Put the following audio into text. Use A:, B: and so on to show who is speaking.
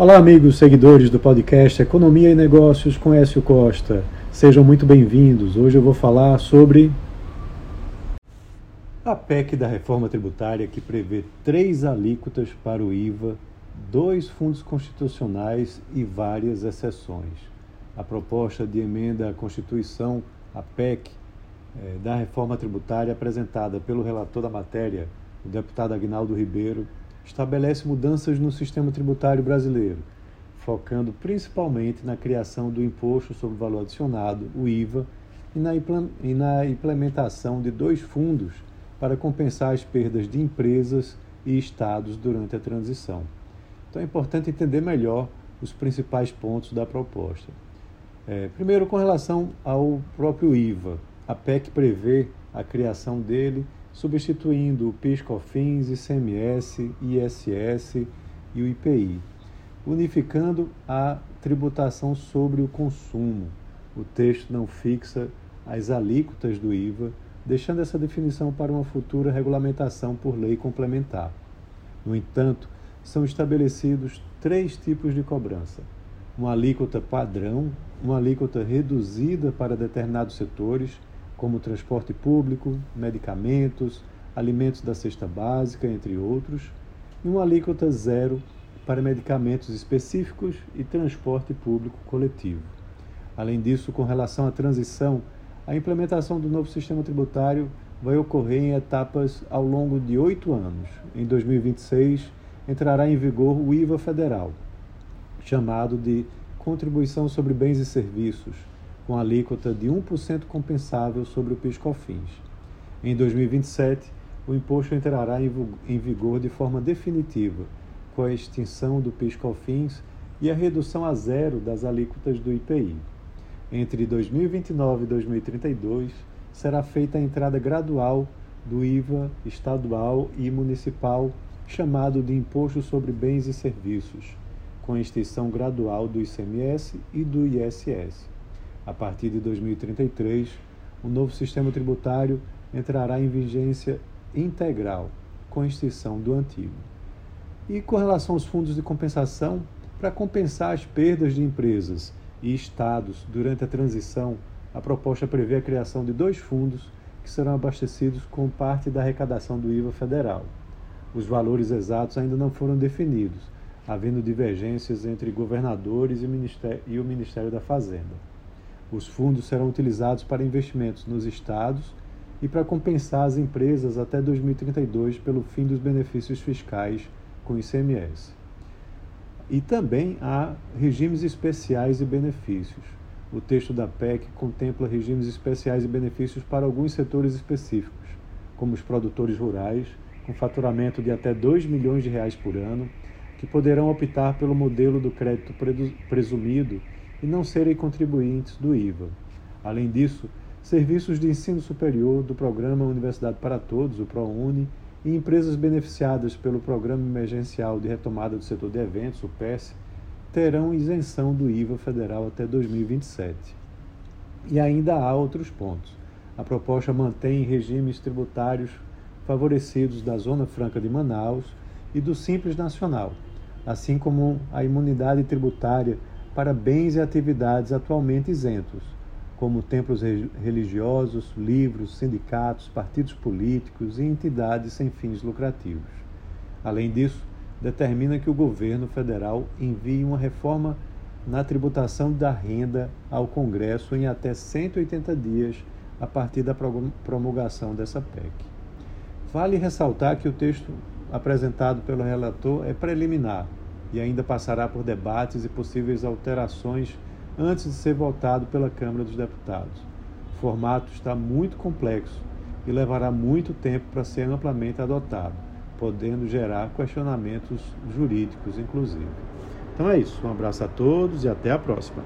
A: Olá, amigos seguidores do podcast Economia e Negócios com Écio Costa. Sejam muito bem-vindos. Hoje eu vou falar sobre a PEC da reforma tributária que prevê três alíquotas para o IVA, dois fundos constitucionais e várias exceções. A proposta de emenda à Constituição, a PEC, eh, da reforma tributária apresentada pelo relator da matéria, o deputado Agnaldo Ribeiro, estabelece mudanças no sistema tributário brasileiro, focando principalmente na criação do Imposto sobre Valor Adicionado, o IVA, e na implementação de dois fundos para compensar as perdas de empresas e estados durante a transição. Então é importante entender melhor os principais pontos da proposta. É, primeiro, com relação ao próprio IVA, a PEC prevê a criação dele substituindo o PIS, COFINS, ICMS, ISS e o IPI, unificando a tributação sobre o consumo. O texto não fixa as alíquotas do IVA, deixando essa definição para uma futura regulamentação por lei complementar. No entanto, são estabelecidos três tipos de cobrança: uma alíquota padrão, uma alíquota reduzida para determinados setores como transporte público, medicamentos, alimentos da cesta básica, entre outros, e uma alíquota zero para medicamentos específicos e transporte público coletivo. Além disso, com relação à transição, a implementação do novo sistema tributário vai ocorrer em etapas ao longo de oito anos. Em 2026, entrará em vigor o IVA federal, chamado de Contribuição sobre Bens e Serviços, com alíquota de 1% compensável sobre o PIS/COFINS. Em 2027, o imposto entrará em vigor de forma definitiva, com a extinção do PIS/COFINS e a redução a zero das alíquotas do IPI. Entre 2029 e 2032, será feita a entrada gradual do IVA estadual e municipal, chamado de Imposto sobre Bens e Serviços, com extinção gradual do ICMS e do ISS. A partir de 2033, o novo sistema tributário entrará em vigência integral, com extinção do antigo. E com relação aos fundos de compensação, para compensar as perdas de empresas e estados durante a transição, a proposta prevê a criação de dois fundos que serão abastecidos com parte da arrecadação do IVA federal. Os valores exatos ainda não foram definidos, havendo divergências entre governadores e o Ministério da Fazenda. Os fundos serão utilizados para investimentos nos estados e para compensar as empresas até 2032 pelo fim dos benefícios fiscais com ICMS. E também há regimes especiais e benefícios. O texto da PEC contempla regimes especiais e benefícios para alguns setores específicos, como os produtores rurais, com faturamento de até 2 milhões de reais por ano, que poderão optar pelo modelo do crédito presumido e não serem contribuintes do IVA. Além disso, serviços de ensino superior do programa Universidade para Todos, o ProUni, e empresas beneficiadas pelo Programa Emergencial de Retomada do Setor de Eventos, o PES, terão isenção do IVA federal até 2027. E ainda há outros pontos. A proposta mantém regimes tributários favorecidos da Zona Franca de Manaus e do Simples Nacional, assim como a imunidade tributária para bens e atividades atualmente isentos, como templos religiosos, livros, sindicatos, partidos políticos e entidades sem fins lucrativos. Além disso, determina que o governo federal envie uma reforma na tributação da renda ao Congresso em até 180 dias a partir da promulgação dessa PEC. Vale ressaltar que o texto apresentado pelo relator é preliminar e ainda passará por debates e possíveis alterações antes de ser votado pela Câmara dos Deputados. O formato está muito complexo e levará muito tempo para ser amplamente adotado, podendo gerar questionamentos jurídicos, inclusive. Então é isso. Um abraço a todos e até a próxima.